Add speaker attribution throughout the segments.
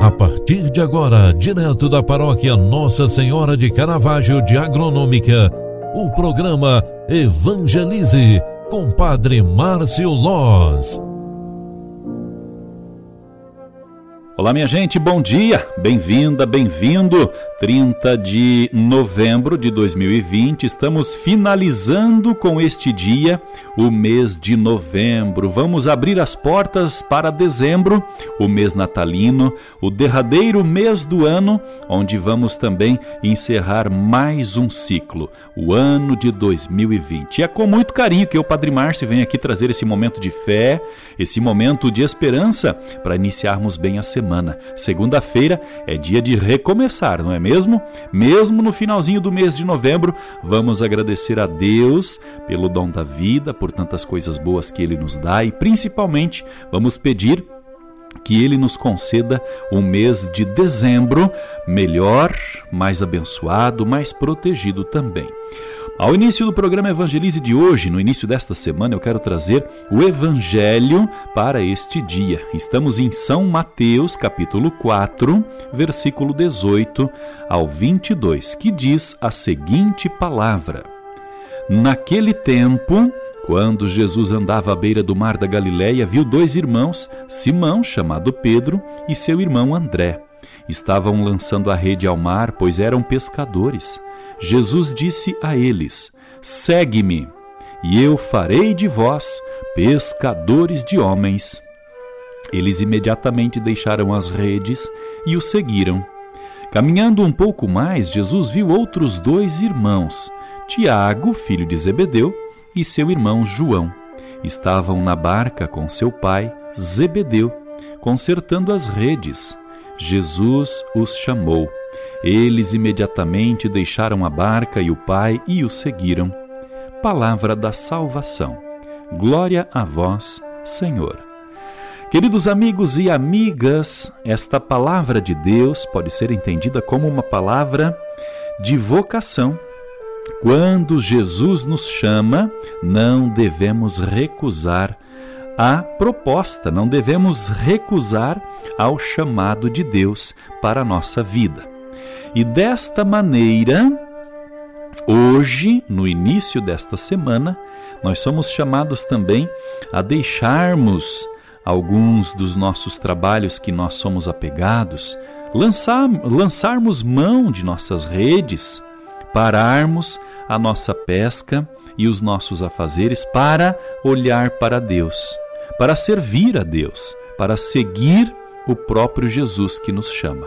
Speaker 1: A partir de agora, direto da paróquia Nossa Senhora de Caravaggio de Agronômica, o programa Evangelize com Padre Márcio Loz.
Speaker 2: Olá, minha gente, bom dia, bem-vinda, bem-vindo. 30 de novembro de 2020, estamos finalizando com este dia o mês de novembro. Vamos abrir as portas para dezembro, o mês natalino, o derradeiro mês do ano, onde vamos também encerrar mais um ciclo, o ano de 2020. E é com muito carinho que eu, Padre Márcio, venho aqui trazer esse momento de fé, esse momento de esperança para iniciarmos bem a semana. Segunda-feira é dia de recomeçar, não é mesmo? Mesmo no finalzinho do mês de novembro, vamos agradecer a Deus pelo dom da vida, por tantas coisas boas que Ele nos dá e principalmente vamos pedir que Ele nos conceda um mês de dezembro melhor, mais abençoado, mais protegido também. Ao início do programa Evangelize de hoje, no início desta semana, eu quero trazer o Evangelho para este dia. Estamos em São Mateus, capítulo 4, versículo 18 ao 22, que diz a seguinte palavra: Naquele tempo, quando Jesus andava à beira do mar da Galiléia, viu dois irmãos, Simão, chamado Pedro, e seu irmão André. Estavam lançando a rede ao mar, pois eram pescadores. Jesus disse a eles: Segue-me, e eu farei de vós pescadores de homens. Eles imediatamente deixaram as redes e o seguiram. Caminhando um pouco mais, Jesus viu outros dois irmãos, Tiago, filho de Zebedeu, e seu irmão João. Estavam na barca com seu pai, Zebedeu, consertando as redes. Jesus os chamou. Eles imediatamente deixaram a barca e o pai e o seguiram. Palavra da salvação. Glória a vós, Senhor. Queridos amigos e amigas, esta palavra de Deus pode ser entendida como uma palavra de vocação. Quando Jesus nos chama, não devemos recusar a proposta, não devemos recusar ao chamado de Deus para a nossa vida. E desta maneira, hoje, no início desta semana, nós somos chamados também a deixarmos alguns dos nossos trabalhos que nós somos apegados, lançar, lançarmos mão de nossas redes, pararmos a nossa pesca e os nossos afazeres para olhar para Deus, para servir a Deus, para seguir o próprio Jesus que nos chama.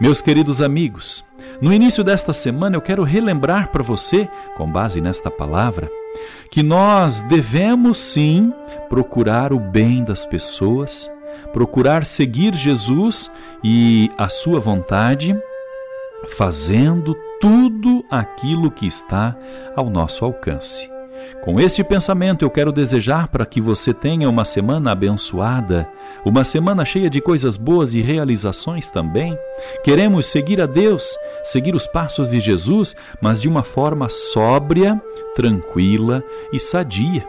Speaker 2: Meus queridos amigos, no início desta semana eu quero relembrar para você, com base nesta palavra, que nós devemos sim procurar o bem das pessoas, procurar seguir Jesus e a sua vontade, fazendo tudo aquilo que está ao nosso alcance. Com este pensamento, eu quero desejar para que você tenha uma semana abençoada, uma semana cheia de coisas boas e realizações também. Queremos seguir a Deus, seguir os passos de Jesus, mas de uma forma sóbria, tranquila e sadia.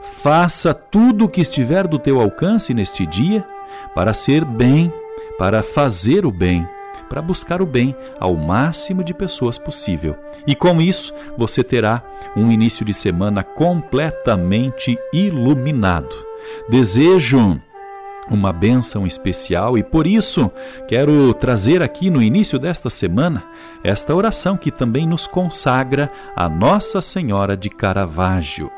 Speaker 2: Faça tudo o que estiver do teu alcance neste dia para ser bem, para fazer o bem para buscar o bem ao máximo de pessoas possível. E com isso, você terá um início de semana completamente iluminado. Desejo uma bênção especial e por isso quero trazer aqui no início desta semana esta oração que também nos consagra a Nossa Senhora de Caravaggio.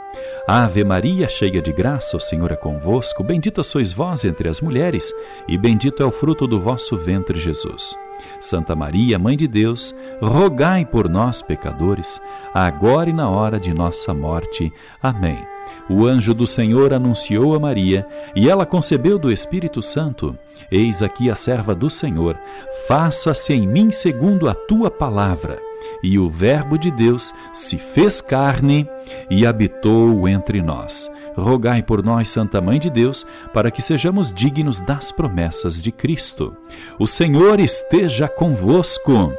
Speaker 2: Ave Maria, cheia de graça, o Senhor é convosco. Bendita sois vós entre as mulheres, e bendito é o fruto do vosso ventre, Jesus. Santa Maria, Mãe de Deus, rogai por nós, pecadores, agora e na hora de nossa morte. Amém. O anjo do Senhor anunciou a Maria, e ela concebeu do Espírito Santo. Eis aqui a serva do Senhor, faça-se em mim segundo a tua palavra. E o Verbo de Deus se fez carne e habitou entre nós. Rogai por nós, Santa Mãe de Deus, para que sejamos dignos das promessas de Cristo. O Senhor esteja convosco.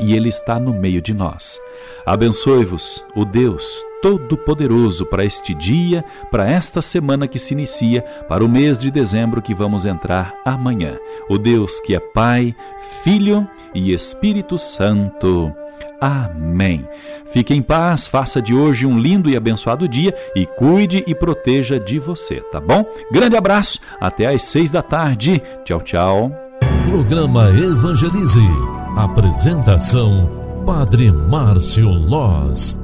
Speaker 2: e Ele está no meio de nós. Abençoe-vos, o Deus Todo-Poderoso, para este dia, para esta semana que se inicia, para o mês de dezembro que vamos entrar amanhã. O Deus que é Pai, Filho e Espírito Santo. Amém. Fique em paz, faça de hoje um lindo e abençoado dia e cuide e proteja de você, tá bom? Grande abraço, até às seis da tarde. Tchau, tchau.
Speaker 1: Programa Evangelize. Apresentação: Padre Márcio Loz.